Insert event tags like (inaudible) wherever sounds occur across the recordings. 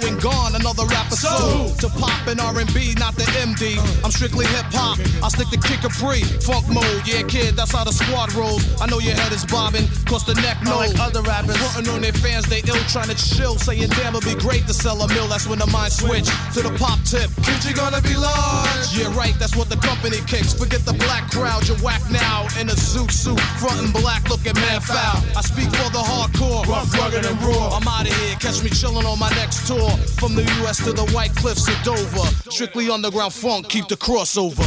going gone, another rapper soul. To pop in R&B, not the MD. I'm strictly hip hop. I stick to kick a free, funk mode. Yeah, kid, that's how the squad rolls. I know your head is bobbing, cause the neck knows. Like other rappers, frontin' on their fans, they ill trying to chill, saying damn, it'd be great to sell a mill. That's when the mind switch to the pop tip. Kid, you gonna be large. Yeah, right, that's what the company kicks. Forget the black crowd, you're whack now in a zoot suit, frontin' black, looking man foul. I speak for the hardcore, rough, rugged, and raw. I'm out of here, catch me chillin' on my next tour. From the US to the White Cliffs of Dover. Strictly underground funk, keep the crossover.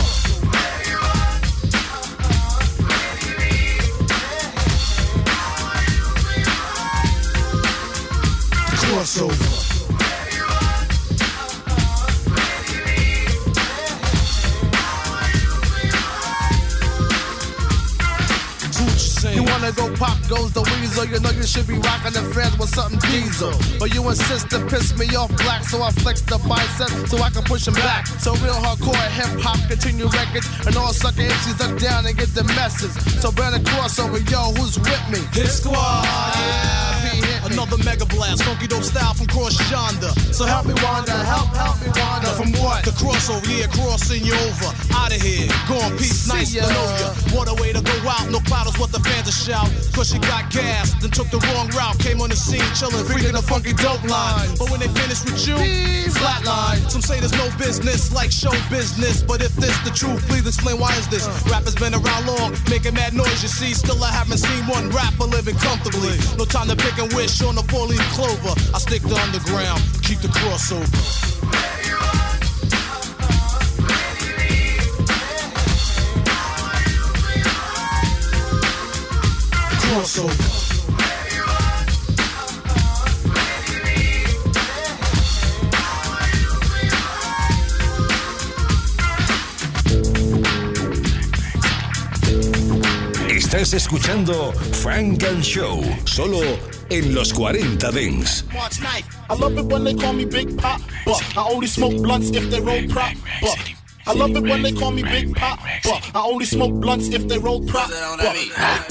Crossover. Wanna go pop goes the weasel. You know you should be rocking the fans with something diesel. But you insist to piss me off black, so I flex the bicep so I can push him back. So real hardcore hip hop continue records, and all sucker MCs duck down and get the message. So a crossover, yo, who's with me? Hit squad. Another mega blast, funky dope style from cross yonder. So help me wander, help, help me wander. From what? The crossover, yeah, crossing you over. Out of here, going peace, nice to know ya. What a way to go out, no cloud is what the fans are shout. Cause she got gas, and took the wrong route. Came on the scene, chillin', freaking a funky dope line. But when they finish with you, flatline. Some say there's no business like show business. But if this the truth, please explain why is this? Uh. Rappers been around long, making mad noise, you see. Still, I haven't seen one rapper living comfortably. No time to pick and wish on the four leaf clover. I stick to underground, keep the crossover. Crossover. Estás escuchando Frank and Show, solo en los 40 Dents. I love it when they call me Big Pop, but I only smoke blunts if they roll prop. But I love it when they call me Big Pop, but I only smoke blunts if they roll prop. But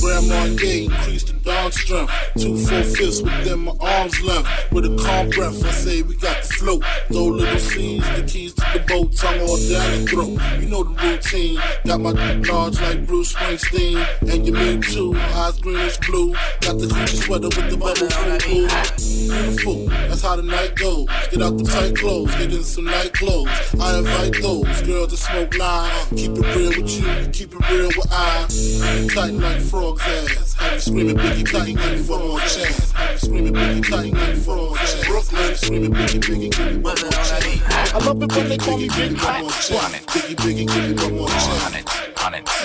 Grandma gay, increase the dog strength. Two full fists within my arms length. With a calm breath, I say we got the float. Throw little seeds, the keys to the boat, tongue all down the throat. You know the routine. Got my large like Bruce Springsteen, and you mean too. Eyes green as blue. Got the Gucci sweater with the bubble blue. Beautiful, that's how the night goes. Get out the tight clothes, get in some night clothes. I invite those girls to smoke line. Keep it real with you, keep it real with I. Tight like frog's ass. Have you screaming Biggie tight, give me one more chance. Screaming Biggie tight, give me one more chance. Brooklyn screaming Biggie, Biggie, give me one more chance. I love it when they call me Big Pop. Biggie, Biggie, give me one more chance.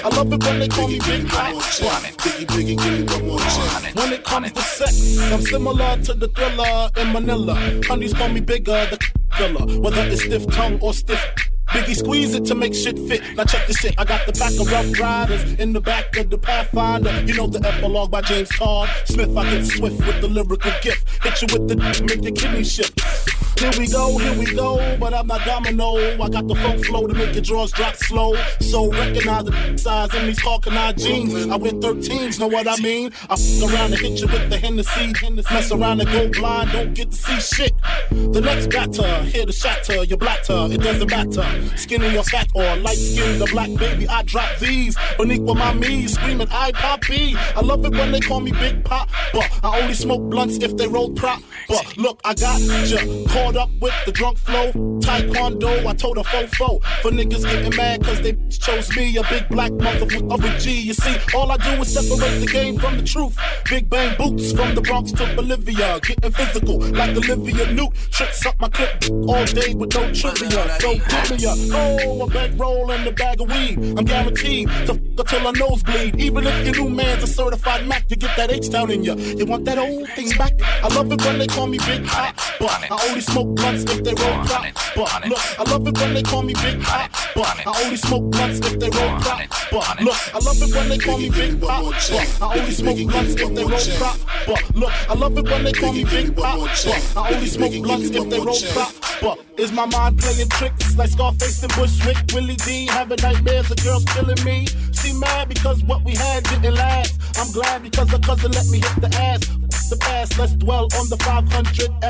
I love it when they call me Big Pop. Biggie, Biggie, give me one more chance. When it comes to sex, I'm similar to the thriller in Manila. Honeys call me bigger, the killer. Whether it's stiff tongue or stiff Biggie squeeze it to make shit fit. Now check this shit. I got the pack of rough riders in the back of the Pathfinder. You know the epilogue by James Todd Smith. I get swift with the lyrical gift. Hit you with the make your kidney shift. Here we go, here we go, but I'm not domino. I got the funk flow to make your drawers drop slow. So recognize the size in these Hawkeye jeans. I wear 13s, know what I mean? I fuck around and hit you with the Hennessy. Mess around and go blind, don't get to see shit. The next batter, here to shatter your blatter, it doesn't matter. Skinny or fat or light skinned, the black baby, I drop these. Beneath with my knees, screaming, I poppy. I love it when they call me Big Pop, but I only smoke blunts if they roll prop. But look, I got ya caught up with the drunk flow. Taekwondo, I told a fofo. For niggas getting mad cause they chose me, a big black motherfucker of a G. You see, all I do is separate the game from the truth. Big bang boots from the Bronx to Bolivia. Getting physical like Olivia Newt. Tricks up my clip all day with no trivia. So me a Oh, a bankroll and a bag of weed. I'm guaranteed to fuck till I nosebleed. Even if your new man's a certified Mac, you get that H down in you. You want that old thing back? I love it when they call me Big Pop, but I only smoke blunts if they roll prop. But look, I love it when they call me Big Pop, but I only smoke blunts if they roll prop. But look, I love it when they call me Big Pop, but I only smoke blunts if they roll prop. But look, I love it when they call me Big Pop, but I only smoke blunts if they roll prop. But is my mind playing tricks like Scarface and Bushwick? Willie D having nightmares, the girls killing me. She mad because what we had didn't last. I'm glad because her cousin let me hit the ass. the past, let's dwell on the 500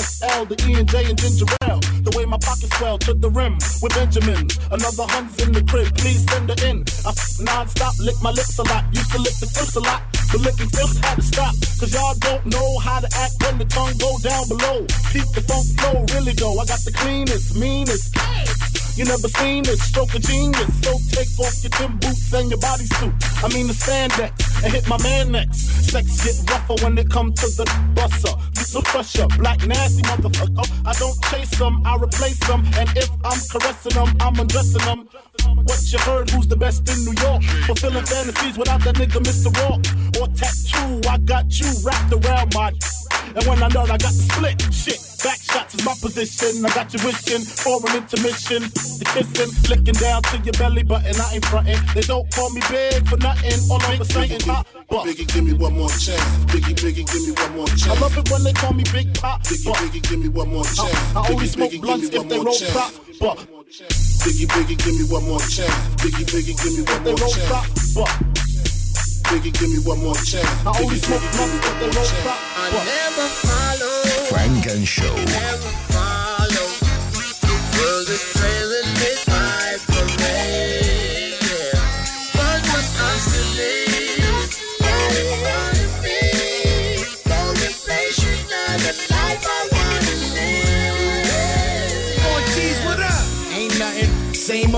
SL, the E and J and ginger ale. The way my pockets swell to the rim with Benjamin. Another hund's in the crib, please send her in. I non-stop lick my lips a lot, used to lick the clips a lot. But licking clips had to stop, cause y'all don't know how to act when the tongue go down below. Keep the funk flow, really though. I got the cleanest, meanest. You never seen this stroke of genius. So take off your Tim boots and your bodysuit. I mean the spandex and hit my man next. Sex get rougher when it come to the. You some pressure, black nasty motherfucker. I don't chase them, I replace them. And if I'm caressing them, I'm undressing them. What you heard? Who's the best in New York? Fulfilling fantasies without that nigga Mr. Rock. Or tattoo, I got you wrapped around my. And when I'm done, I got the split. Shit, back shots is my position. I got you wishing for an intermission. The kissing, flicking down to your belly button. I ain't frontin'. They don't call me big for nothing. All of a sudden, pop. Biggie, give me one more chance. Biggie, Biggie, give me one more chance. I love it when they call me Big Pop. Biggie, Biggie, give me one more chance. I, I only Biggie, smoke Biggie, blunts give me if they one more roll chance. prop. But Biggie, Biggie, give me one more chance. Biggie, Biggie, give me one they more roll prop. chance. But Biggie, give me one more chance. I only Biggie, smoke Biggie, blunts give me they one roll more chance. prop. I never follow, Funk and Show.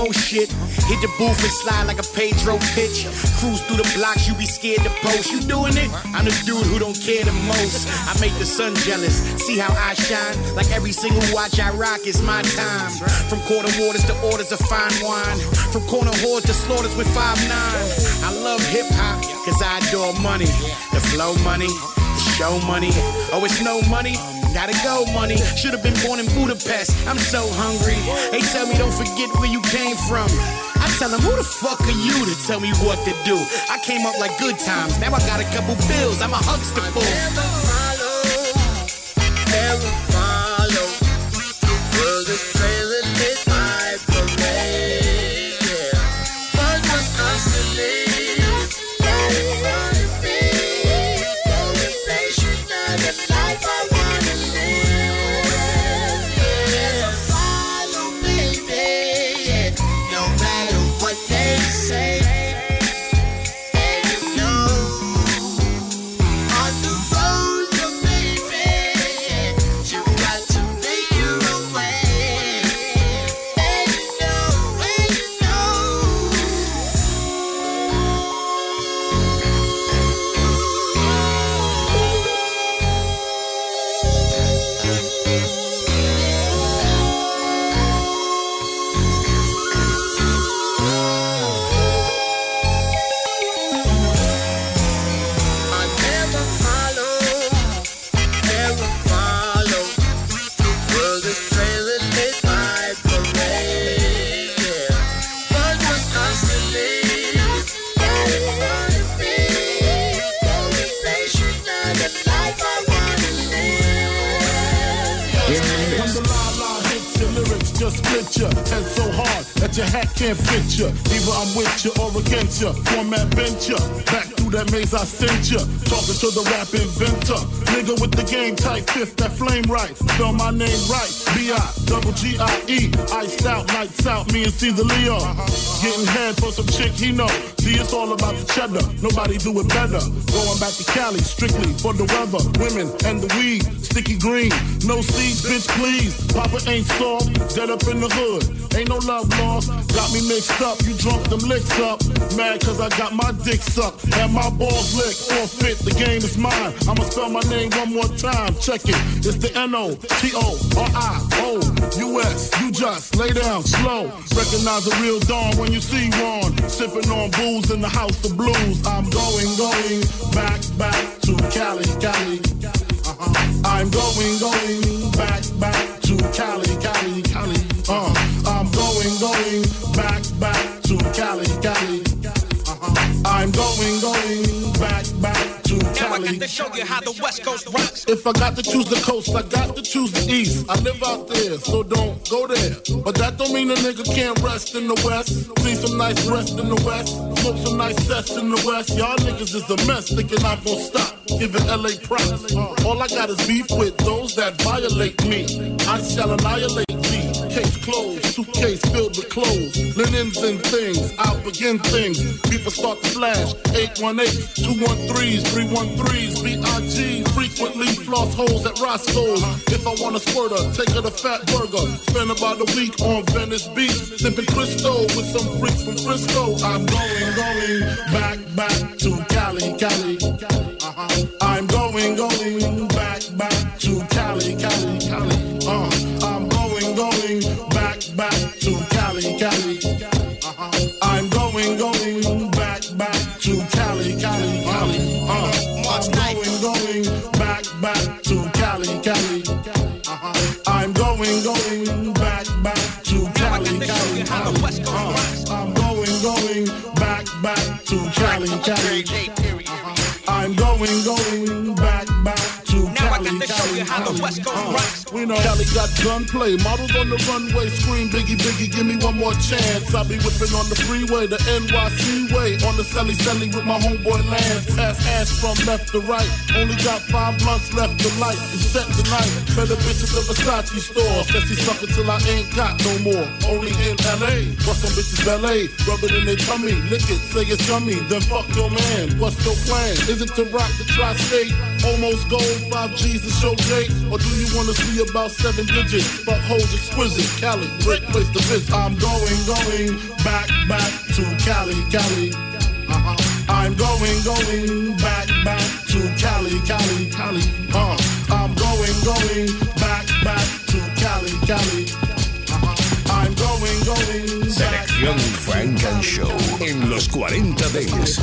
Old shit. Hit the booth and slide like a Pedro pitch. Cruise through the blocks, you be scared to post. You doing it? I'm the dude who don't care the most. I make the sun jealous. See how I shine? Like every single watch I rock is my time. From quarter waters to orders of fine wine. From corner whores to slaughters with five nine. I love hip hop, cause I adore money. The flow money, show money. Oh, it's no money. Gotta go, money. Should have been born in Budapest. I'm so hungry. They tell me don't forget where you came from. I tell them, who the fuck are you to tell me what to do? I came up like good times. Now I got a couple bills. I'm a huckster fool. Never follow, never follow. I sent ya. Talking to the rap inventor. Nigga with the game type fifth, that flame right. Spell my name right. B-I, double G-I-E. Iced out, lights out, me and Cease a Leo. Getting head for some chick he know. See, it's all about the cheddar. Nobody do it better. Going back to Cali, strictly for the weather. Women and the weed. Sticky green. No seeds, bitch, please. Papa ain't soft. Dead up in the hood. Ain't no love lost. Got me mixed up. You drunk them licks up. Mad cause I got my dick sucked. And my balls licked. Forfeit. The game is mine. I'ma spell my name one more time. Check it. It's the N-O-T-O-R-I-O-U-S. You just lay down slow. Recognize a real dawn when you see one. Sipping on booze in the house of blues. I'm going If I got to choose the coast, I got to choose the east. I live out there, so don't go there. But that don't mean a nigga can't rest in the west. See some nice rest in the west. Smoke some nice sets in the west. Y'all niggas is a mess, thinking I'm gonna stop. Giving LA props. Uh, all I got is beef with those that violate me. I shall annihilate thee. Case closed, suitcase filled with clothes, linens and things. I'll begin things. People start to flash. 818, 213s, 313s, BIG. Frequently floss holes at Roscoe's. If I want a squirter, take her to Fat Burger. Spend about a week on Venice Beach, sipping Cristo with some freaks from Frisco. I'm going, going back, back to Cali, Cali. Uh-huh. I'm going, going back, back to Cali, Cali. Cali, Cali. Uh-huh. I'm going, going back, back to Cali, Cali, Cali. Uh, I'm going, going back, back to Cali, Cali. Uh-huh. I'm going, going back, back to Cali, Cali. Uh, I'm going, going back, back to Cali, Cali. Uh-huh. I'm going, going back to West Cali. Uh, we know Cali got gunplay. Models on the runway scream, Biggie, Biggie, give me one more chance. I be whipping on the freeway, the NYC way. On the celly celly with my homeboy Lance. Pass ass from left to right. Only got five blunts left to light. And set tonight. Better bitches at Versace store. Sexy sucker till I ain't got no more. Only in LA. What's some bitches ballet? Rub it in their tummy. Lick it, say it's yummy. Then fuck your man. What's your plan? Is it to rock the tri-state? Almost gold, five G's to show date? Or do you wanna see about seven digits? Fuck hoes exquisite. Cali, great place to visit. I'm going, going back, back to Cali, Cali. Uh-huh. I'm going, going back, back to Cali, Cali, Cali. Uh, I'm going, going back, back to Cali, Cali. Uh-huh. I'm going, going back. Selección Funk and Show en los 40 Dents.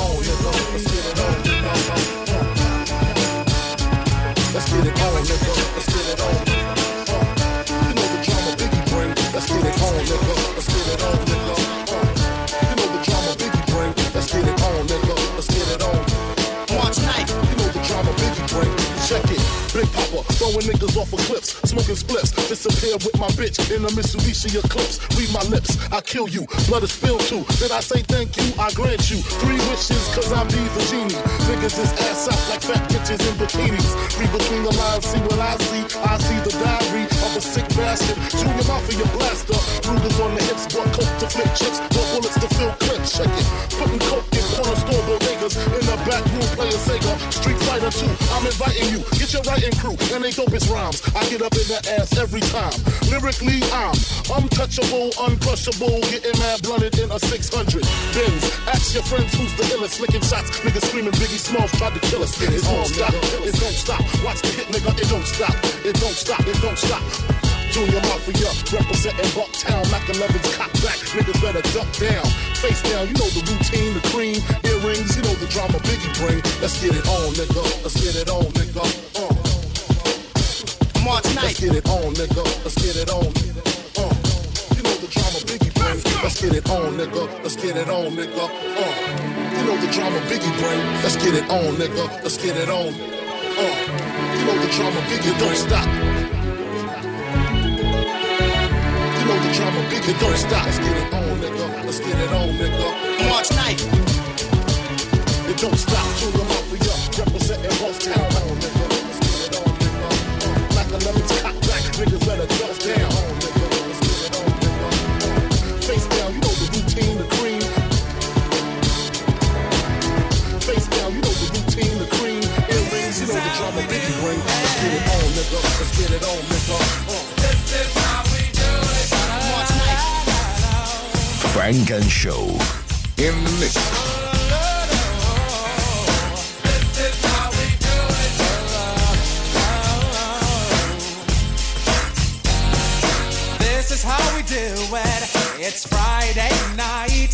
Let's get it on, nigga. Let's get it on. Uh, you know the drama Biggie bring. Let's get it on, nigga. Let's get it on, nigga. Big Papa throwing niggas off of cliffs, smoking spliffs. Disappear with my bitch in a Mitsubishi Eclipse. Read my lips, I kill you. Blood is spilled too. Did I say thank you? I grant you three wishes, cause I'm be the genie. Niggas is ass out like fat bitches in bikinis. Read between the lines, see what I see. I see the diary of a sick bastard. Junior Mafia blaster. Brutus on the hips, bought coke to flip chips, bought bullets to fill clips. Check it. Putting coke in corner store bodegas. In the back room playing Sega. Street Fighter 2. I'm inviting you. Get your writing crew and they dopest rhymes. I get up in the ass every time. Lyrically, I'm untouchable, uncrushable, getting mad blunted in a 600. Benz, ask your friends who's the illest, licking shots. Niggas screaming Biggie Smalls tried to kill us. It don't stop, it don't stop. Watch the hit, nigga, it don't stop. It don't stop, it don't stop. Junior Mafia, representing Bucktown, Mac 11's cop back, niggas better duck down. Face down, you know the routine, the cream, earrings, you know the drama Biggie bring. Let's get it on, nigga, let's get it on, nigga. Uh. March Let's get it on, nigga. Let's get it on. Uh, you know the drama Biggie bring. Let's get it on, nigga. Let's get it on, nigga. Uh, you know the drama Biggie bring. Let's get it on, nigga. Let's get it on. Uh, you know the drama Biggie don't stop. You know the drama Biggie don't stop. Let's get it on, nigga. Let's get it on, nigga. March knife. It don't stop till the mafia representing Bucktown. On, nigga. Get it on, nigga. Let's get it on, nigga. Uh, March knife. Funk and Show in the mix. This is how we do it. It's Friday night,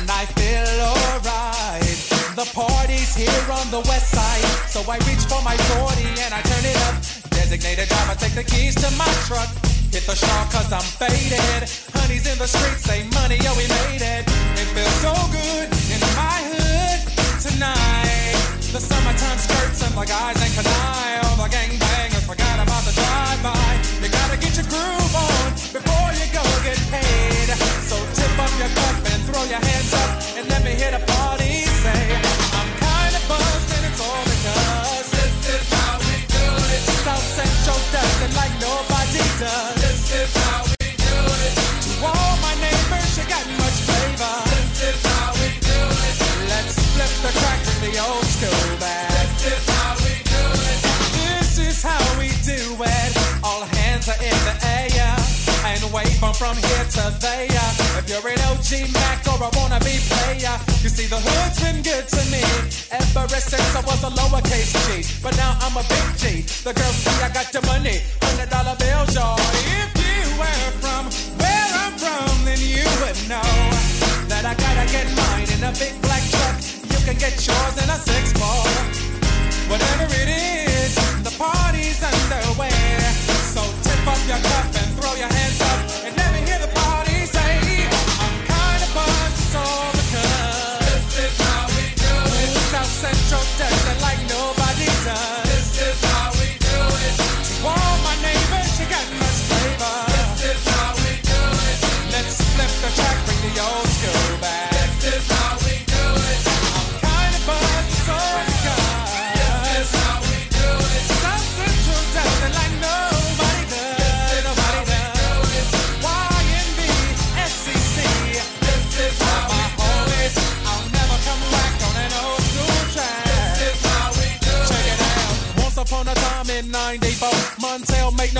and I feel alright. The party's here on the west side, so I reach for my 40 and I turn it up. Designated driver, take the keys to my truck. Hit the shop cause I'm faded. Honey's in the streets, say money, yo, we made it. It feels so good in my hood tonight. The summertime skirts and the guys ain't canine. All the gangbangers forgot about the drive-by. You gotta get your groove on before you go get paid. So tip up your cup and throw your hands up and let me hit a party. Say, I'm kinda buzzed and it's all from here to there. If you're an OG Mac or a wannabe player, you see the hood's been good to me ever since I was a lowercase G. But now I'm a big G. The girls see I got the money, hundred dollar bills, y'all. If you were from where I'm from, then you would know that I gotta get mine in a big black truck. You can get yours in a six ball. Whatever it is, the party's underway. So tip up your cup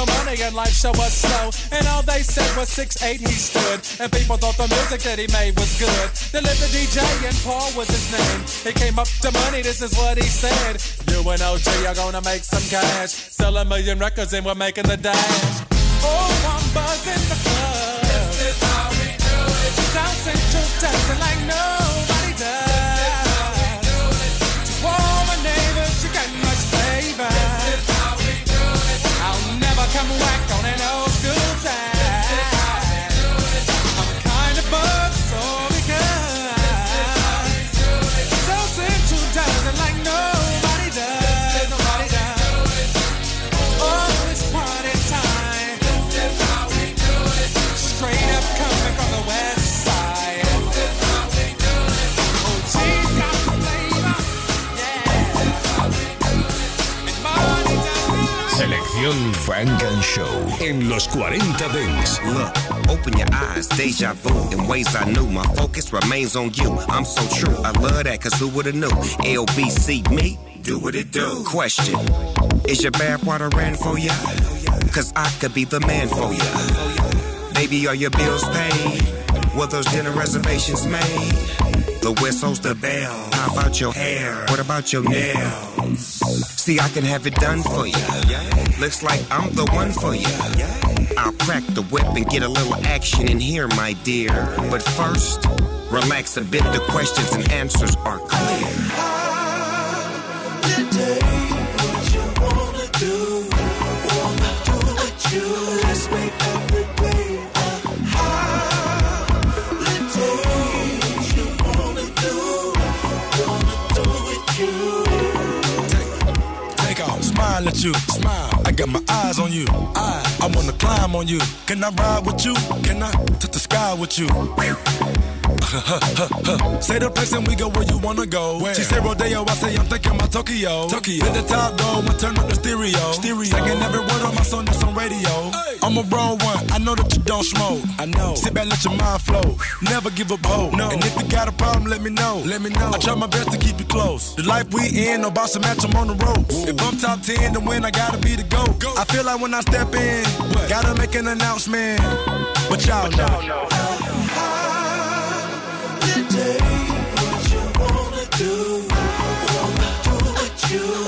no money and life show was slow. And all they said was 6'8 he stood. And people thought the music that he made was good. The DJ and Paul was his name. He came up to money, this is what he said. You and OG are gonna make some cash. Sell a million records and we're making the dash. Oh, I'm buzzing the club. This is how we do it. South Central like nobody Funk and Show en los 40 Dents. Look, open your eyes, deja vu in ways I knew. My focus remains on you. I'm so true. I love that, cause who would've knew? LBC me, do what it do. Question Is your bathwater ran for ya? Cause I could be the man for ya. Baby, are your bills paid? Were those dinner reservations made? The whistle's the bell. How about your hair? What about your nails? See, I can have it done for you. Looks like I'm the one for you. I'll crack the whip and get a little action in here, my dear. But first, relax a bit. The questions and answers are clear. Smile. I got my eyes on you. I, I wanna climb on you. Can I ride with you? Can I touch the sky with you? (laughs) say the place and we go where you wanna go. Where? She say Rodeo, I say I'm thinking about Tokyo. Tokyo. Hit the top though, and turn up the stereo. Stereo. Singing every word on my song that's on radio. I'm a wrong one. I know that you don't smoke. I know. Sit back, let your mind flow. Never give up hope. No. And if you got a problem, let me know. Let me know. I try my best to keep you close. The life we in, no boss to match, I'm on the ropes. If I'm top 10 to win, I gotta be the GOAT. I feel like when I step in, gotta make an announcement. But y'all know. Today, what you wanna do? Wanna do what you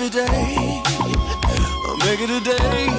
a day. Make it a day.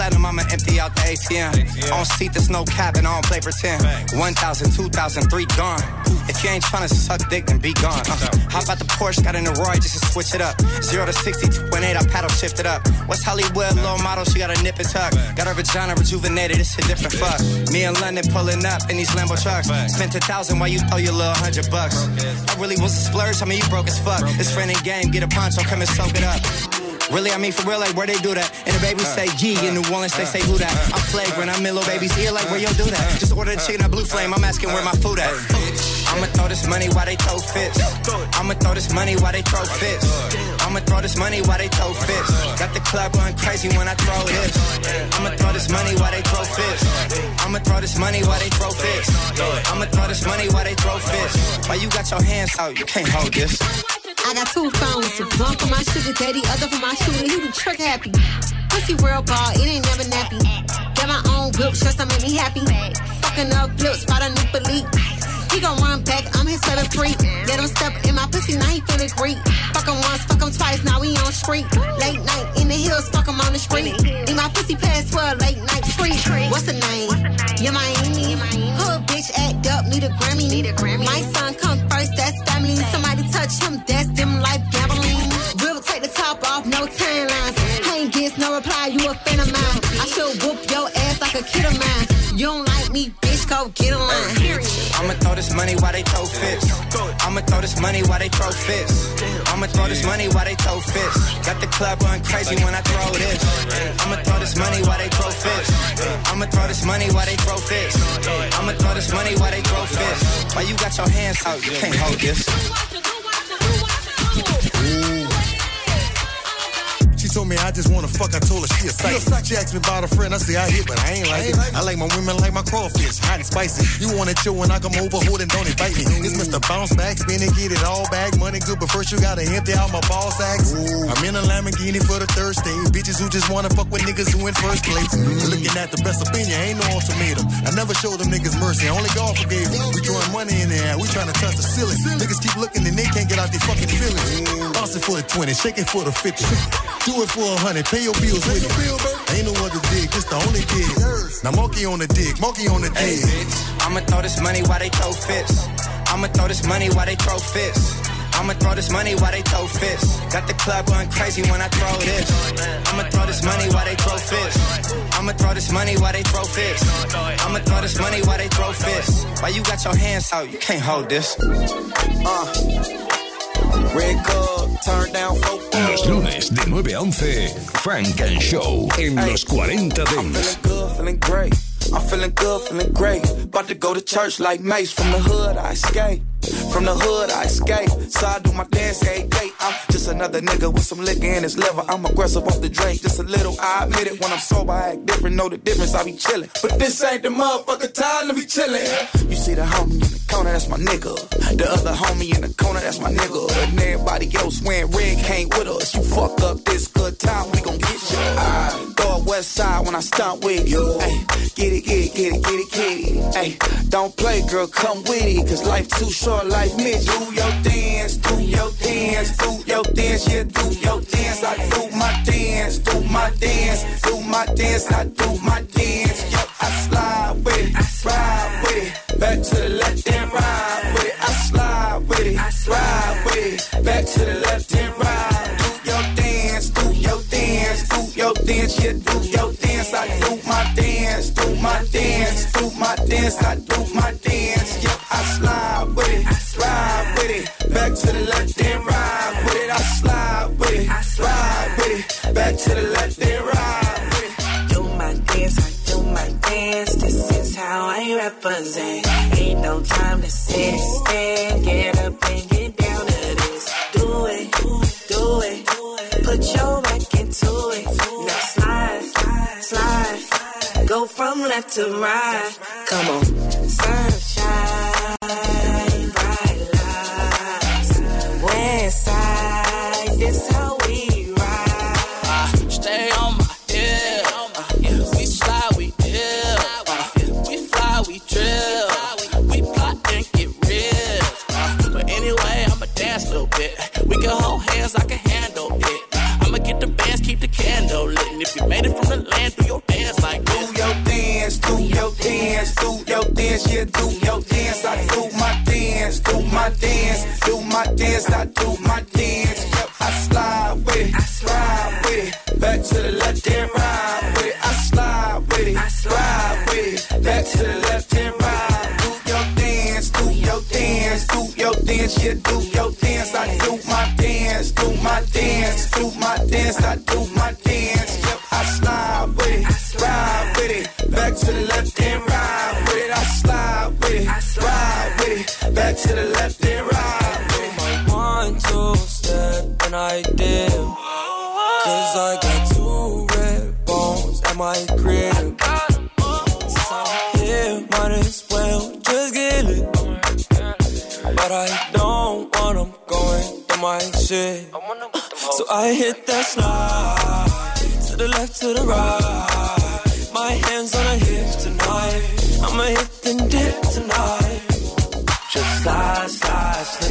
Platinum, I'ma empty out the ATM. On seat, there's no cap, and I don't play pretend. 1,000, 2,000, three gone. If you ain't tryna suck dick, then be gone. Uh, hop out the Porsche, got in the Roy just to switch it up. 0 to 60, 2.8, I paddle shift it up. West Hollywood, low model, she got a nip and tuck. Got her vagina rejuvenated, it's a different fuck. Me and London pulling up in these Lambo trucks. Spent a thousand while you throw your little hundred bucks. I really was a splurge, I mean, you broke as fuck. It's friend and game, get a poncho, come and soak it up. Really, I mean for real, like where they do that. And the baby uh, say G in uh, New Orleans, they uh. say who that. I'm flagrant, I'm in little baby's ear, like where you do that. Just order the chicken at Blue Flame, I'm asking where my food at. I'ma throw this money while they throw fits. I'ma throw this money while they throw fits. I'ma throw this money while they throw fits. Got the club going crazy when I throw this. I'ma throw this money while they throw fits. I'ma throw this money while they throw fits. I'ma throw this money while they throw fits. Why you got your hands out, you can't hold this. I got two phones, one for my sugar daddy, other for my shooter. He the trick happy. Pussy world ball, it ain't never nappy. Got my own whip, just to make me happy. Fucking up flips, spot a new belief. He gon' run back, I'm his fellow freak. Let him step in my pussy, now he feeling great. Fuck him once, fuck him twice, now we on street. Late night in the hills, fuck him on the street. In my pussy past 12, late night free. What's the name? Yeah, Miami. Hood bitch act up, need a Grammy. Need a Grammy. My son come first, that's family. Somebody touch him, that's them life gambling. We'll take the top off, no timelines. I ain't gets no reply, you a fan of mine. I should whoop your ass like a kid of mine. You don't like me, bitch, go get a line. I'ma throw this money while they throw fits. I'ma throw this money while they throw fits. I'ma throw this money while they throw fits. Got the club going crazy when I throw this. I'ma throw this money while they throw fits. I'ma throw this money while they throw fits. I'ma throw this money while they throw fits. Why you got your hands out, you can't hold this. She told me I just wanna fuck, I told her she a psych. She asked me about a friend, I say I hit, but I ain't like it. I like my women like my crawfish, hot and spicy. You wanna chill when I come over, hold and don't invite me. It's Mr. Bounce Back, spin and get it all back. Money good, but first you gotta empty out my ball sacks. I'm in a Lamborghini for the Thursday. Bitches who just wanna fuck with niggas who in first place. Looking at the best opinion, ain't no ultimatum. I never show them niggas mercy, only God forgave me. We throwing money in the air, we trying to touch the ceiling. Niggas keep looking and they can't get out their fucking feelings. Bouncing for the 20, shaking for the 50. Do it for a hundred, pay your bills with it. Ain't no other dig, this the only dig. Now monkey on the dick, monkey on the Hey, bitch, I'ma throw this money while they throw fits. I'ma throw this money while they throw fits. I'ma throw this money while they throw fits. Got the club going crazy when I throw this. I'ma throw this money while they throw fits. I'ma throw this money while they throw fits. I'ma throw this money while they throw fits. While you got your hands out, you can't hold this. Uh, red cup, turn down folk. Lunes de 9 a 11, Frank and Show en los 40 I'm Dents. I'm feeling good, feeling great. About to go to church like Mace. From the hood, I escape. From the hood, I escape. So I do my dance every day. I'm just another nigga with some liquor in his liver. I'm aggressive off the drink, just a little. I admit it. When I'm sober, I act different. Know the difference, I be chillin'. But this ain't the motherfucker time to be chillin'. You see the homie in the corner, that's my nigga. The other homie in the corner, that's my nigga. And everybody else wearing red came with us. You fuck up this good time, we gon' get you. I throw a west side when I stomp with you. Ay, get it, get it, get it, get it, get it. Ay, don't play, girl, come with it. Cause life too short, life mid. Do your dance, do your dance, do your dance, yeah, do your dance. I do my dance, do my dance, do my dance, I do my dance. Yo, I slide with it, ride with it. Back to the left and ride with it. I slide with it, ride with it. Back to the left and ride. Do your dance, do your dance, do your dance, yeah, do your dance. I do my dance, do my dance, do my dance, I do my dance. To ride. Come on. But I don't want them going through my shit. So I hit that slide. To the left, to the right. My hands on the hips tonight. I'ma hit the dip tonight. Just slide, slide,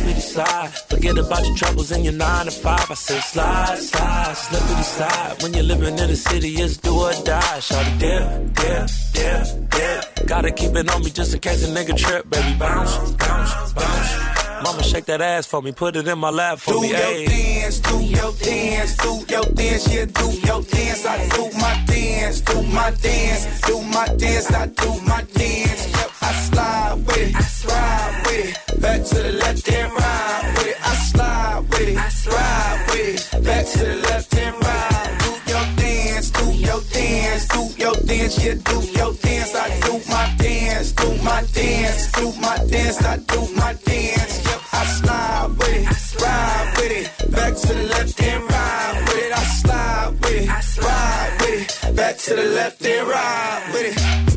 slippity slide. Forget about your troubles in your nine to five. I said slide, slide, slippity slide. When you're living in the city, it's do or die. Shawty dip, dip, dip, dip. Gotta keep it on me just in case a nigga trip. Baby bounce, bounce, bounce. Mama shake that ass for me, put it in my lap for Do me. Do your ayy. dance, do your dance, do your dance, yeah, do your dance. I do my dance, do my dance, do my dance, I do my dance. Yep, I slide with it, ride with it, back to the left and right with it. I slide with it, ride with it, back to the left and right. Do your dance, do your dance, do your dance, yeah, do your dance. I do my dance, do my dance, do my dance, I do my dance. Yep, I slide with it, ride with it, back to the left and right with it. I slide with it, ride with it, back to the left and right with it.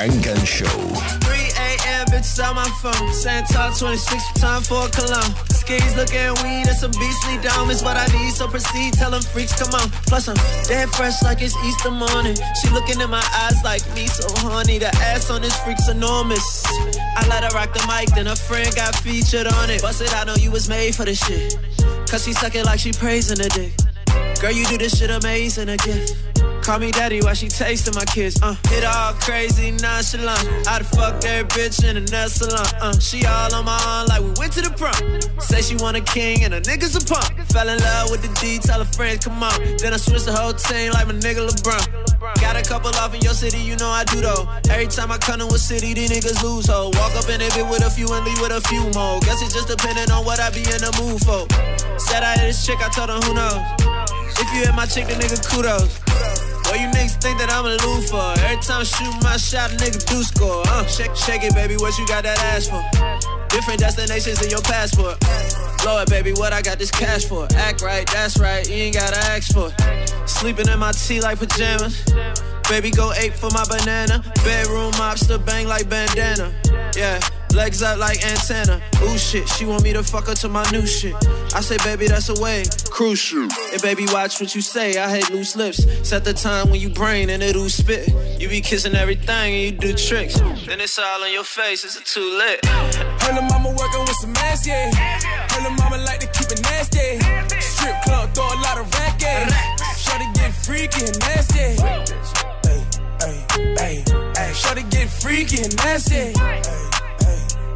Funk and Show. 3 a.m. bitches on my phone. Santal 26 time for cologne. Skis looking weed and some beastly dome is what I need. So proceed, tell them freaks, come on. Plus I'm dead fresh like it's Easter morning. She looking in my eyes like me, so horny. The ass on this freak's enormous. I let her rock the mic, then a friend got featured on it. Bust it, I know you was made for this shit. Cause she suck it like she praising the dick. Girl, you do this shit amazing, a gift. Call me daddy while she tasting my kiss. Uh, hit all crazy, nonchalant. I'd fuck every bitch in a nest salon. Uh, she all on my arm like we went to the prom. Say she want a king and a nigga's a punk. Fell in love with the D, tell her friends come on. Then I switch the whole team like my nigga LeBron. Got a couple off in your city, you know I do though. Every time I come to a city, these niggas lose ho. Walk up in it bit with a few and leave with a few more. Guess it's just depending on what I be in the mood for. Said I hit this chick, I told her who knows. If you hit my chick, the nigga kudos. Boy, you niggas think that I'm a for. Every time I shoot my shot, nigga do score. Uh, shake, shake it, baby, what you got that ass for? Different destinations in your passport. Blow it, baby, what I got this cash for? Act right, that's right, you ain't gotta ask for. Sleeping in my tea like pajamas. Baby, go ape for my banana. Bedroom mobster bang like bandana. Yeah, legs up like antenna. Ooh shit, she want me to fuck her to my new shit. I say, baby, that's a way. Crucial. And baby, watch what you say. I hate loose lips. Set the time when you brain and it'll spit. You be kissing everything and you do tricks. Then it's all on your face. Is it too lit? Her the mama working with some ass, yeah. Her the mama like to keep it nasty. Strip club, throw a lot of racket. Shorty get freaky and nasty. Hey, hey, hey, hey. Shorty get freaky and nasty. Hey,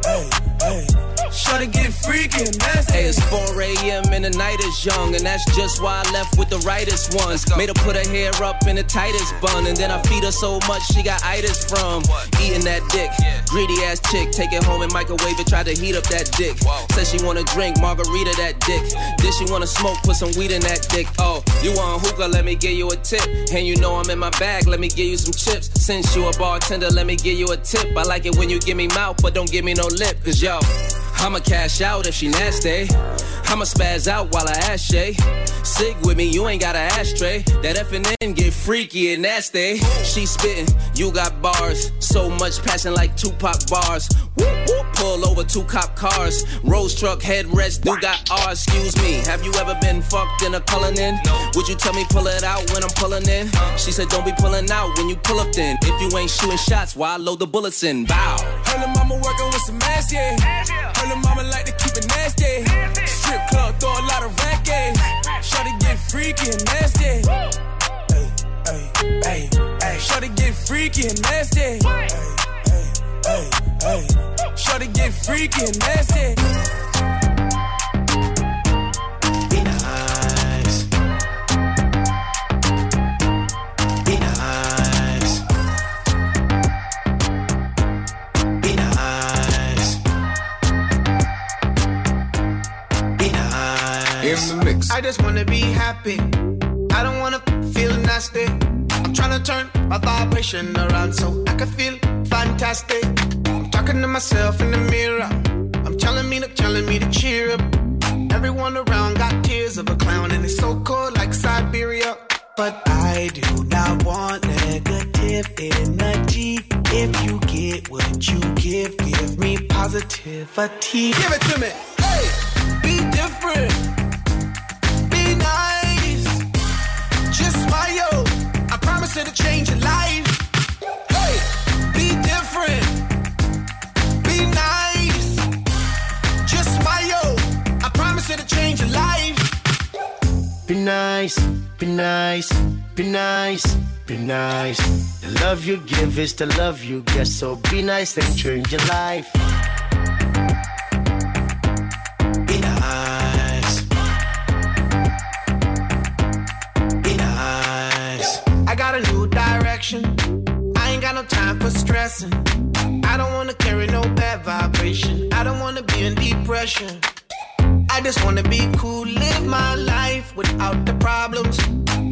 hey. Shorty get freaky and nasty. Hey, it's 4 a.m. and the night is young, and that's just why I left with the rightest ones. Made her put her hair up in the tightest bun, and then I feed her so much she got itis from eating that dick. Greedy ass chick, take it home and microwave it, try to heat up that dick. Says she wanna drink margarita that dick. Then she wanna smoke, put some weed in that dick. Oh, you want hookah? Let me give you a tip. And you know I'm in my bag, let me give you some chips. Since you a bartender, let me give you a tip. I like it when you give me mouth, but don't give me no lip, cause yo. I'ma cash out if she nasty. I'ma spaz out while I ash Shay. Sig with me, you ain't got an ashtray. That F and N get freaky and nasty. She spittin', you got bars. So much passion like Tupac bars. Whoop, whoop, pull over two cop cars. Rose truck headrest, do got R. Excuse me, have you ever been fucked in a culling in? Would you tell me pull it out when I'm pullin' in? She said don't be pullin' out when you pull up then. If you ain't shooting shots, why load the bullets in? Bow. Her little mama working with some ass, yeah. Her mama like to keep it nasty. Strip club, throw a lot of racket. Eh. Shawty get freaky and nasty. Hey, hey, hey, hey. Shawty get freaky and nasty. Hey, hey, hey, hey. Shawty get freaky and nasty. Nice. In the mix. I just wanna be happy. I don't wanna feel nasty. I'm tryna turn my vibration around so I can feel fantastic. I'm talking to myself in the mirror. I'm telling me to telling me to cheer up. Everyone around got tears of a clown and it's so cold like Siberia. But I do not want negative energy. If you get what you give, give me positivity. Give it to me. Hey, be different. Promise it'll change your life. Hey, be different. Be nice. Just smile. I promise it'll change your life. Be nice, be nice, be nice, be nice. The love you give is the love you get, so be nice and change your life. I don't wanna carry no bad vibration. I don't wanna be in depression. I just wanna be cool, live my life without the problems.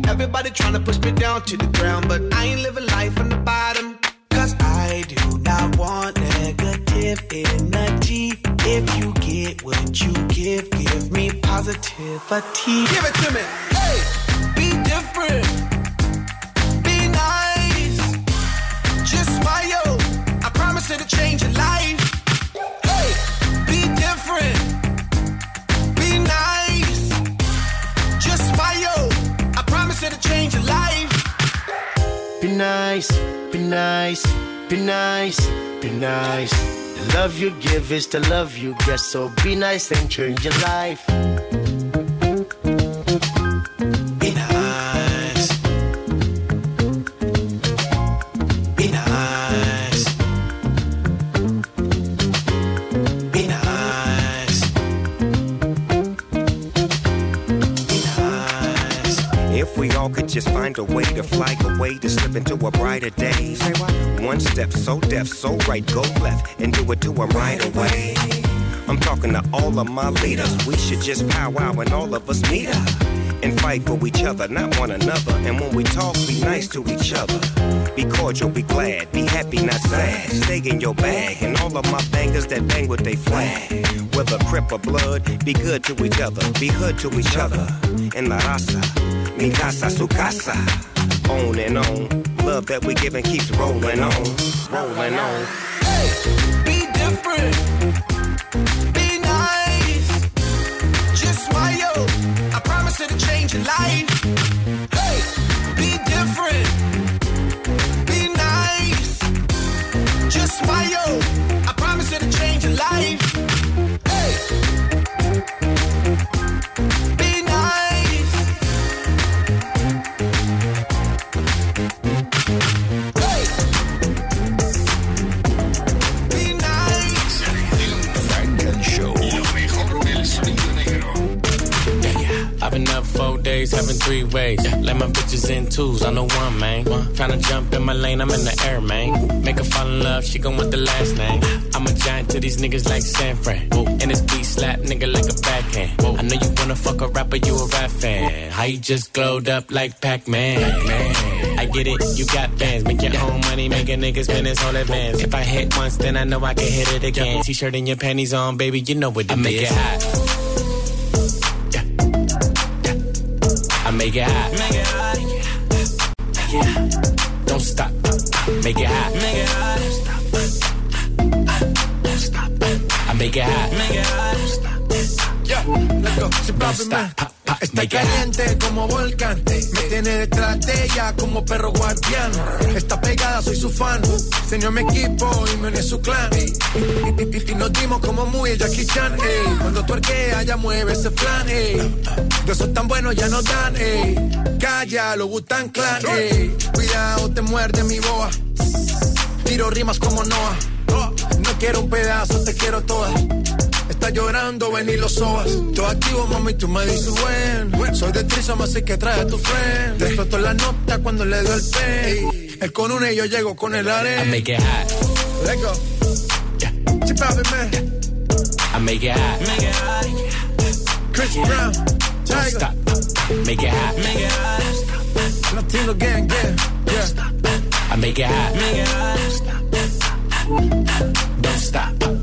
Everybody tryna push me down to the ground, but I ain't living life on the bottom. Cause I do not want negative energy. If you get what you give, give me positivity. Give it to me. Hey, be different. Be nice. Just smile. Promise it'll change your life. Hey, be different. Be nice. Just smile. I promise it'll change your life. Be nice, be nice, be nice, be nice. The love you give is the love you get, so be nice and change your life. Could just find a way to fly away to slip into a brighter day. One step so deaf, so right, go left and do it to 'em right away. I'm talking to all of my leaders. We should just powwow and all of us meet up and fight for each other, not one another. And when we talk, be nice to each other. Be cordial, be glad, be happy, not sad. Stay in your bag, and all of my bangers that bang with they flag. Whether crip or blood, be good to each other, be hood to each other. En la raza, mi casa, su casa. On and on, love that we give and keeps rolling on, rolling on. Hey, Be different. Be change your life. Hey, be different. Be nice. Just smile. I promise it'll change your life. Days, having three ways. Let my bitches in twos, I'm the one, man. Tryna jump in my lane, I'm in the air, man. Make her fall in love, she gon' want the last name. I'm a giant to these niggas like San Fran. And this beat slap nigga like a backhand. I know you wanna fuck a rapper, you a rap fan. How you just glowed up like Pac-Man? Man. I I get it, you got bands. Make your own money, make a nigga spend his whole advance. If I hit once, then I know I can hit it again. T-shirt and your panties on, baby, you know what it I make it hot. Make it hot. Make it hot. Make it hot. Don't stop. Make it hot. Make it hot. Don't stop. I make it hot. Make it hot. Yeah, let's go. Don't stop. Está caliente como volcán. Me tiene detrás de ella como perro guardián. Está pegada, soy su fan. Señor mi equipo y me une su clan. Y, nos dimos como muy el Jackie Chan. Ey. Cuando tuerquea, ya mueve ese flan. Ey. De esos tan buenos ya no dan. Ey. Calla, lo gustan clan. Ey. Cuidado, te muerde mi boa. Tiro rimas como Noah. No quiero un pedazo, te quiero toda llorando, ven y lo sobas. Yo activo, mami, tú me dices buen. Soy de Trisoma, así que trae a tu friend. Despertó la nota cuando le doy el pay. Él con una y yo llego con el arena. I make it hot. Let's go. Yeah. Chip out, man. I make it hot. Make it hot. Chris Brown. Don't stop. Make it hot. Make it hot. Latino gang, gang. Yeah. I make it hot. Make it hot. Don't stop.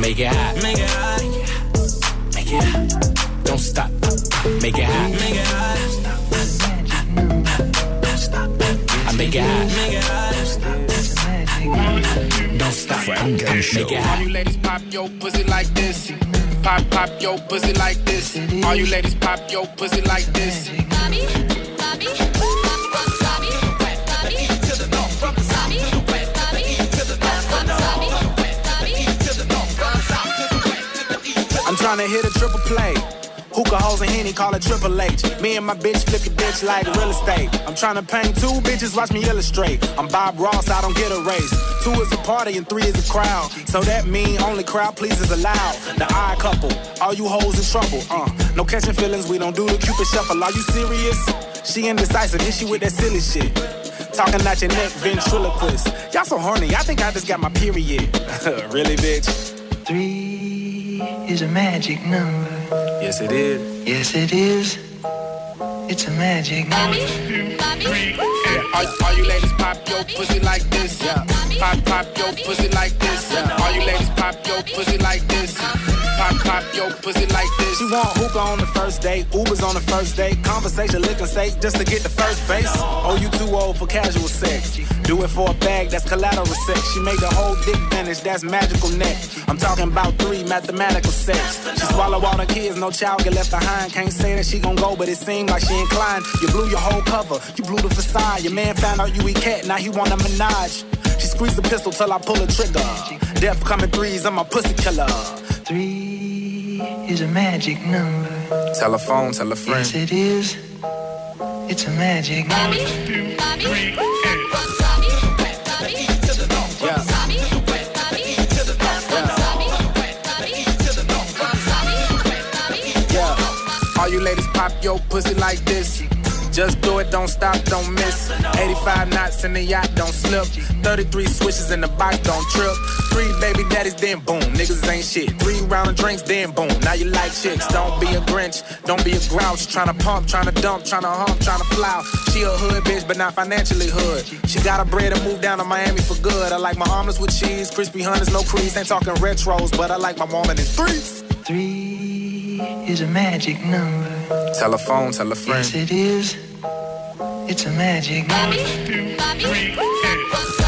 Make it hot. Make it hot. Make it hot. Don't stop. Make it hot. Make it hot. Don't stop. I make it hot. Make it hot. Don't stop. Funk and Show. Make it All you ladies pop your pussy like this. Pop, pop your pussy like this. All you ladies pop your pussy like this. Bobby, I'm trying to hit a triple play. Hookah hoes and Henny, call it Triple H. Me and my bitch flip your bitch like real estate. I'm trying to paint two bitches, watch me illustrate. I'm Bob Ross, I don't get a race. Two is a party and three is a crowd. So that mean only crowd pleasers allowed. The odd couple, all you hoes in trouble. Uh, no catching feelings, we don't do the cupid shuffle. Are you serious? She indecisive, hit you with that silly shit. Talking out your neck, ventriloquist. Y'all so horny, I think I just got my period. (laughs) really, bitch? Three is a magic number. Yes, it is. Yes, it is. It's a magic number. All, all you ladies pop your pussy like this. Pop, pop your pussy like this. All you ladies pop your pussy like this. Pop, pop your pussy like this. She want hookah on the first date, Ubers on the first date, conversation, lick and steak just to get the first base. Oh, you too old for casual sex. Do it for a bag, that's collateral sex. She made the whole dick vanish, that's magical neck. I'm talking about three mathematical sex. She swallow all the kids, no child get left behind. Can't say that she gon' go, but it seemed like she inclined. You blew your whole cover, you blew the facade. Your man found out you eat cat, now he want a menage. She squeezed the pistol till I pull a trigger. Death coming threes, I'm a pussy killer. Three is a magic number. Telephone, tell a friend. Yes, it is. It's a magic number. Yeah. All you ladies pop your pussy like this. Just do it, don't stop, don't miss. 85 knots in the yacht, don't slip. 33 switches in the box, don't trip. Three baby daddies, then boom, niggas ain't shit. Three round of drinks, then boom, now you like chicks. Don't be a Grinch, don't be a grouch. Tryna pump, tryna dump, tryna hump, tryna plow. She a hood bitch, but not financially hood. She got her bread and moved down to Miami for good. I like my omelets with cheese, crispy hunters, no crease. Ain't talking retros, but I like my woman in threes. Three is a magic number. Telephone, tell a friend. Yes, it is. It's a magic number. All,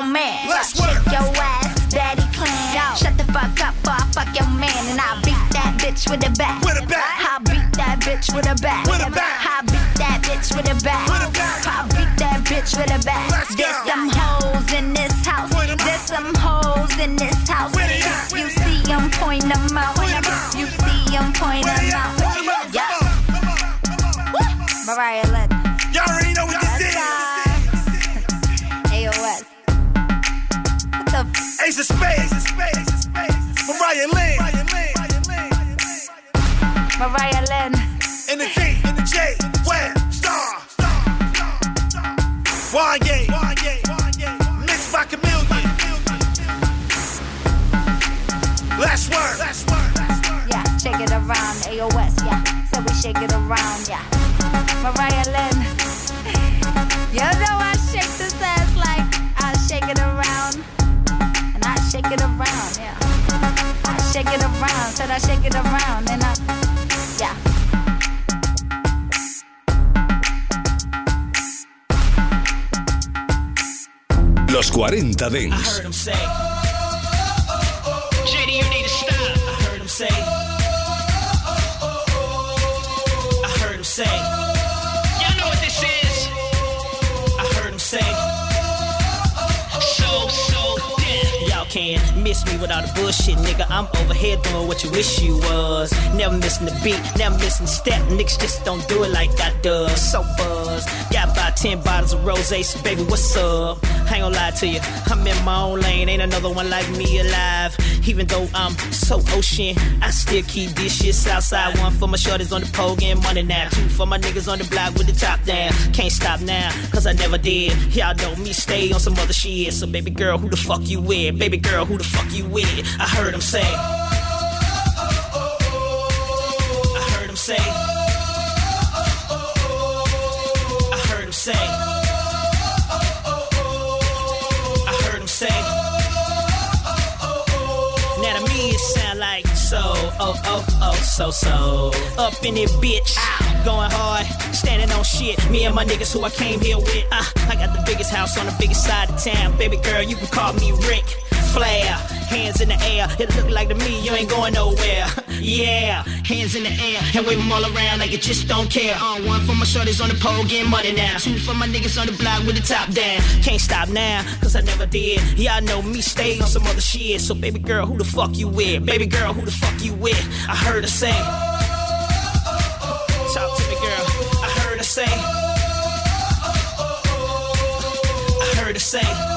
your man. Let's Shake your ass, daddy clan. Shut the fuck up, or I fuck your man. And I beat that bitch with a bat. I beat that bitch with a bat. I beat that bitch with a bat. I beat that bitch with a bat. There's some hoes in this house. There's some hoes in this house. You see 'em point 'em out. You see 'em point 'em out. Yeah. Mariah Lynn. Ace of Spades. Mariah Lynn. Mariah Lynn. In the G, in the J, Web, Star. Wanye. Mixed by Chameleon. Last word. Last word. Yeah, shake it around. AOS, yeah. So we shake it around, yeah. Mariah Lynn. (laughs) You know I shake this around, yeah. I shake it around, said I shake it around, and I, yeah. Los 40 I Dents. Me without the bullshit, nigga. I'm over here doing what you wish you was. Never missing the beat, never missing step. Niggas just don't do it like I does. So buzz. Got about 10 bottles of rose, so baby, what's up? I ain't gonna lie to you. I'm in my own lane, ain't another one like me alive. Even though I'm so ocean, I still keep this shit southside. One for my shorties on the pole, getting money now. Two for my niggas on the block with the top down. Can't stop now, cause I never did. Y'all know me stay on some other shit. So baby girl, who the fuck you with? Baby girl, who the fuck you with? I heard him say. So, oh, oh, oh, so, so. Up in it, bitch. Going hard, standing on shit. Me and my niggas who I came here with. Uh, I got the biggest house on the biggest side of town. Baby girl, you can call me Rick. Flair, hands in the air. It look like to me you ain't going nowhere. (laughs) yeah, hands in the air and wave them all around like you just don't care. On one for my shorties on the pole getting money now. Two for my niggas on the block with the top down. Can't stop now, cause I never did. Y'all know me stay on some other shit. So baby girl, who the fuck you with? Baby girl, who the fuck you with? I heard her say. Talk to me, girl. I heard her say. I heard her say.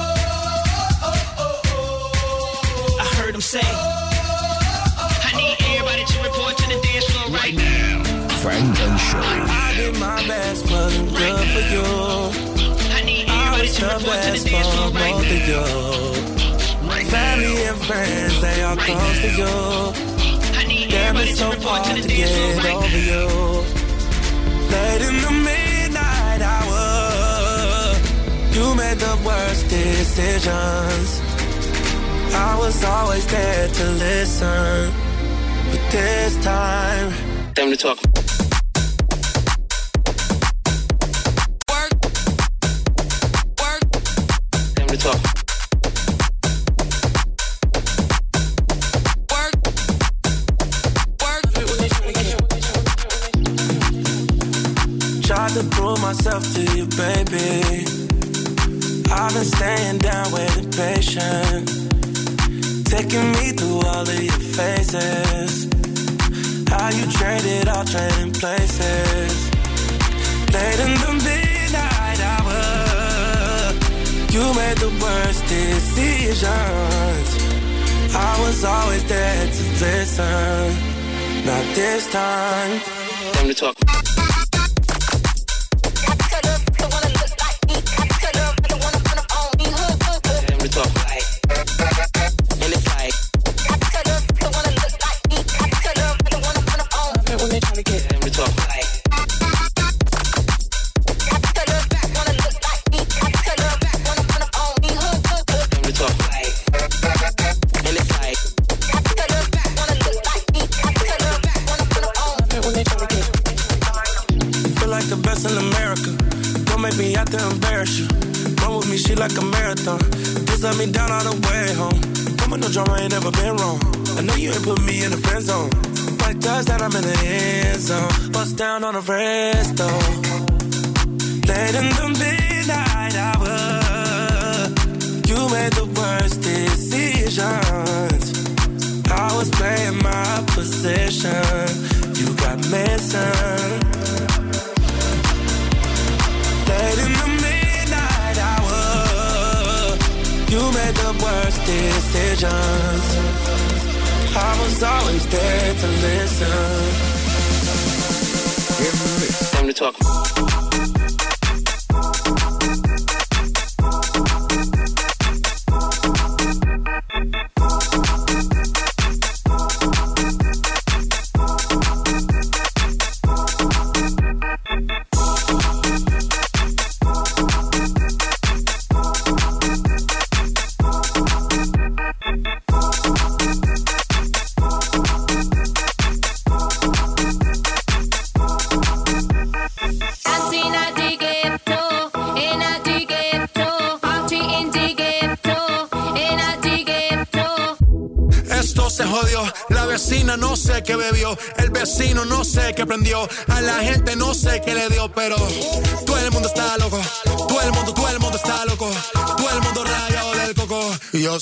heard him say, I need everybody to report to the dance floor right now. Frank and I did my best, right good for you. I need everybody I to report to the dance floor right now. Right Family now. and friends, they close now. to you. I need Damn, everybody so to report to the dance floor right over now. You. Late in the midnight hour, you made the worst decisions. I was always there to listen. But this time, Time to talk. Work. Work. Time to talk. tried to prove myself to you, baby. I've been staying down, waiting patient. Taking me through all of your phases. How you traded all trading places. Late in the midnight hour, you made the worst decisions. I was always there to listen. Not this time. Time to talk. I'm in the end zone. Bust down on the resto. Late in the midnight hour. You made the worst decisions. I was playing my position. You got missing. Late in the midnight hour, you made the worst decisions. Always there to listen. Time to talk.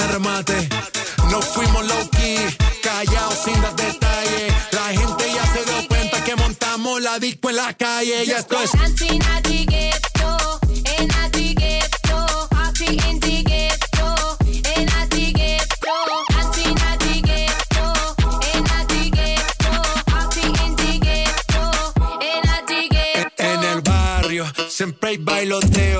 En mi casa se remate. Nos fuimos low key. Callados sin dar detalles. La gente ya se dio cuenta que montamos la disco en la calle. Y esto es. Dancing at the ghetto, in at the ghetto, party in the ghetto, in at the ghetto. Dancing at the ghetto, in at the ghetto, party in the ghetto, in at the ghetto. En el barrio siempre hay bailoteo,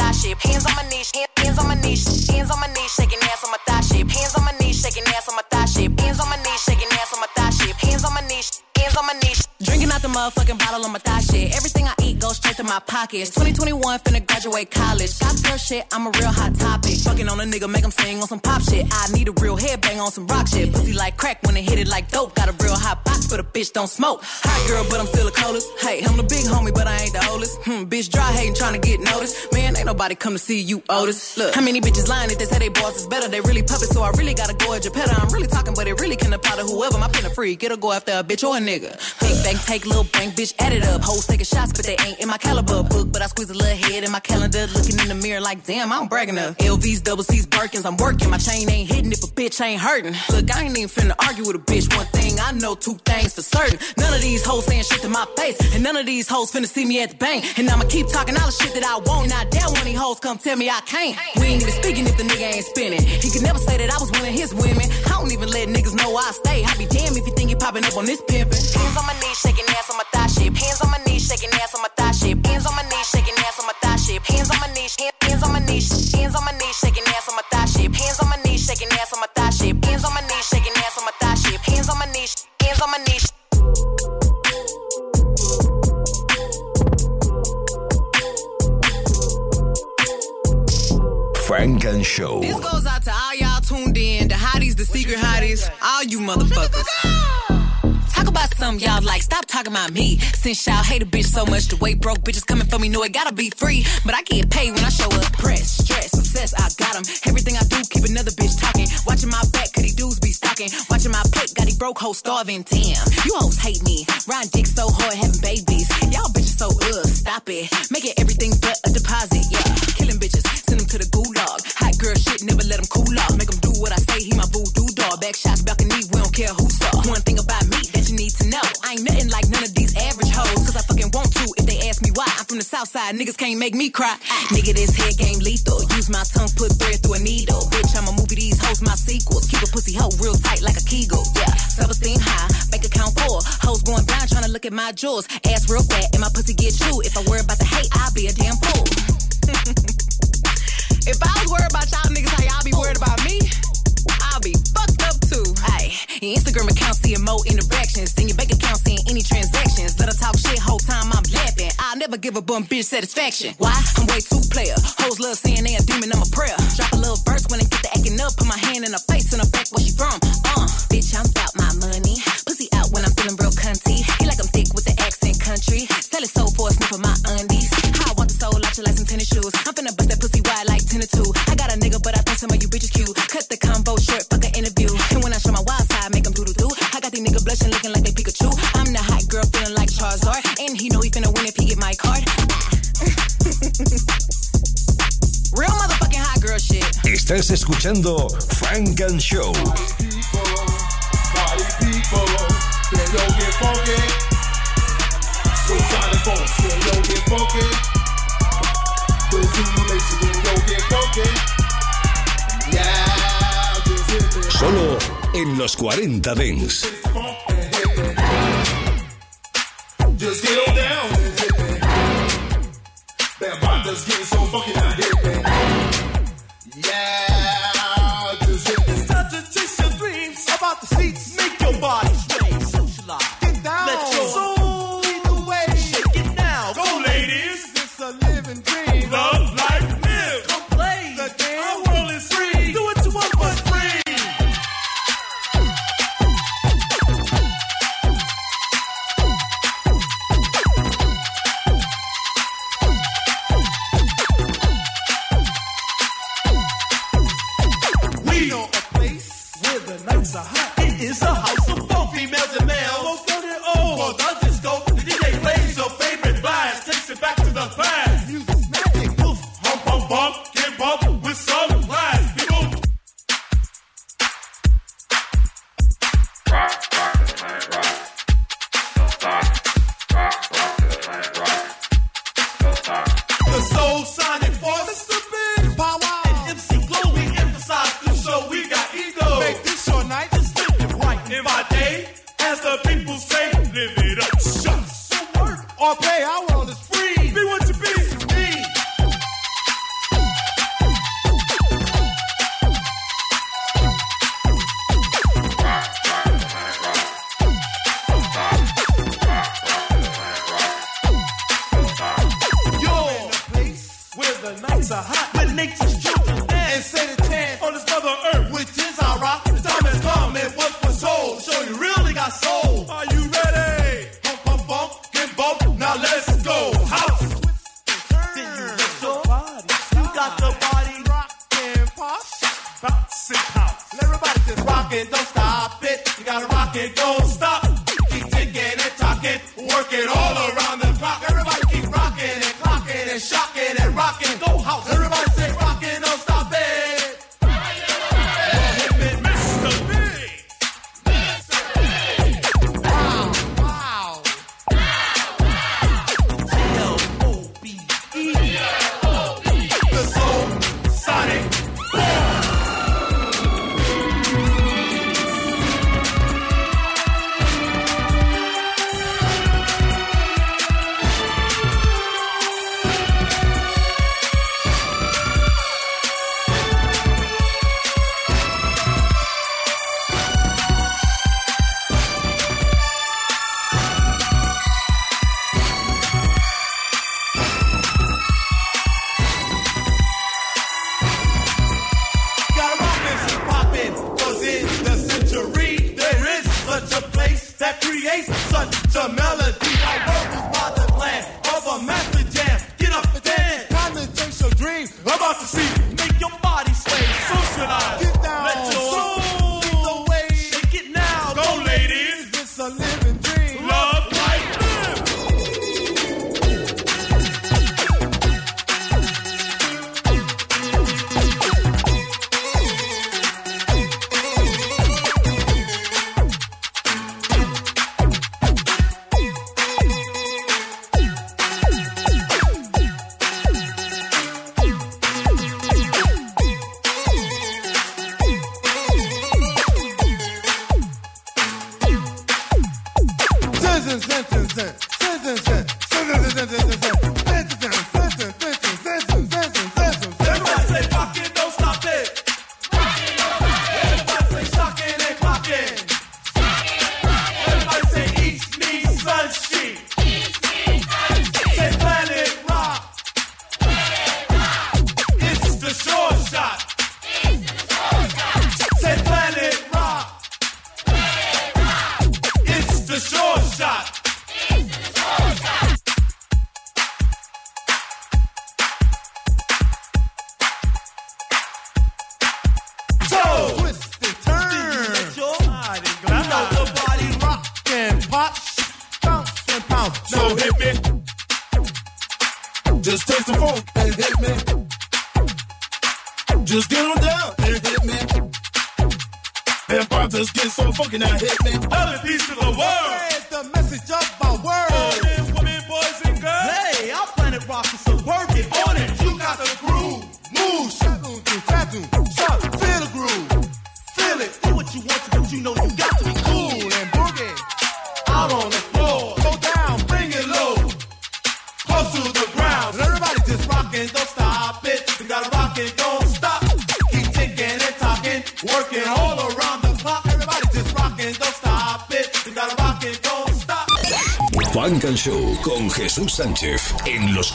shape. Hands on my knees, hands on my knees, hands on my knees, shaking ass on my thigh shape. Hands on my knees, shaking ass on my thigh shape. Hands on my knees, shaking ass on my thigh shape. Hands on my knees, hands on my knees. Drinking out the motherfucking bottle on my thigh shit. Everything I to my pockets. 2021 finna graduate college. Got girl shit, I'm a real hot topic. Fucking on a nigga, make him sing on some pop shit. I need a real headbang on some rock shit. Pussy like crack when it hit it like dope. Got a real hot box, but a bitch don't smoke. Hot girl, but I'm still the coldest. Hey, I'm the big homie, but I ain't the oldest. Hmm, bitch dry hating, trying to get noticed. Man, ain't nobody come to see you, Otis. Look, how many bitches lying if they say they boss is better? They really puppets, so I really gotta go at your. I'm really talking, but it really can apply to whoever. My pen a freak, it'll go after a bitch or a nigga. Big bang, take little bang, bitch, add it up. Hoes taking shots, but they ain't in my caliber book. But I squeeze a little head in my calendar, looking in the mirror like, damn, I don't brag enough. LVs, double C's, Birkins, I'm working. My chain ain't hitting if a bitch ain't hurting. Look, I ain't even finna argue with a bitch. One thing I know, two things for certain. None of these hoes saying shit to my face, and none of these hoes finna see me at the bank. And I'ma keep talking all the shit that I want. I dare one of these hoes come tell me I can't. We ain't even speaking if the nigga ain't spinning. He could never say that I was one of his women. I don't even let niggas know I stay. I be damned if you think you popping up on this pimpin'. Hands on my knees, shaking ass on my thigh shit. Hands on my knees, shaking ass on my thigh shape. Hands on my knees, shaking ass on my thigh shape. Hands on my knees, hands on my knees, hands on my knees, shaking ass on my thigh shape. Hands on my knees, shaking ass on my thigh shape. Hands on my knees, shaking ass on my thigh shape. Hands on my knees, hands on my knees. Funk and Show. This goes out to all y'all tuned in, the hotties, the secret hotties, all you motherfuckers. Talk about something y'all like. Stop talking about me. Since y'all hate a bitch so much, the way broke bitches coming for me know it gotta be free. But I get paid when I show up. Press, stress, success, I got 'em. Everything I do, keep another bitch talking. Watching my back, cause these dudes be stalking. Watching my plate, got these broke hoes starving. Damn, you hoes hate me. Riding dick so hard, having babies. Y'all bitches so ugh, stop it. Making everything but a deposit, yeah. Killing bitches, send them to the gulag. Hot girl shit, never let them cool off. Make them do what I say, he my voodoo dog. Back shots, balcony, we don't care who know. I ain't nothing like none of these average hoes. Cause I fucking want to if they ask me why. I'm from the south side, niggas can't make me cry. Nigga, this head game lethal. Use my tongue, put thread through a needle. Bitch, I'ma movie these hoes, my sequels. Keep a pussy hoe real tight like a kegel. Yeah, self-esteem high, bank account full. Hoes going blind trying to look at my jewels. Ass real fat and my pussy get chewed. If I worry about the hate, I'll be a damn fool. (laughs) if I was worried about y'all niggas, your Instagram account seeing more interactions than your bank account seeing any transactions. Let her talk shit whole time I'm laughing. I'll never give a bum bitch satisfaction. Why? I'm way too player. Hoes love saying they a demon, I'm a prayer. Drop a little verse when they get to acting up. Put my hand in her face and her back where she from. Uh, bitch, I'm about my money. Pussy out when I'm feeling real cunty. He like I'm thick with the accent country. Sell his soul for a sniff of my undies. How I want the soul out you like some tennis shoes. I'm finna bust that pussy wide like 10 to 2. I got a nigga, but I think some of you bitches cute. Cut the combo short, I got these niggas blushing, looking like they Pikachu. I'm the hot girl, feeling like Charizard. And he know he finna win if he get my card. (laughs) Real motherfucking hot girl shit. Estás escuchando Funk and Show. Party people, can yo get funky? Suicide and folks, can yo get funky? En los 40 Dents.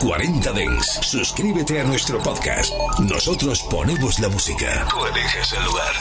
40 Dens. Suscríbete a nuestro podcast. Nosotros ponemos la música. Tú eliges el lugar.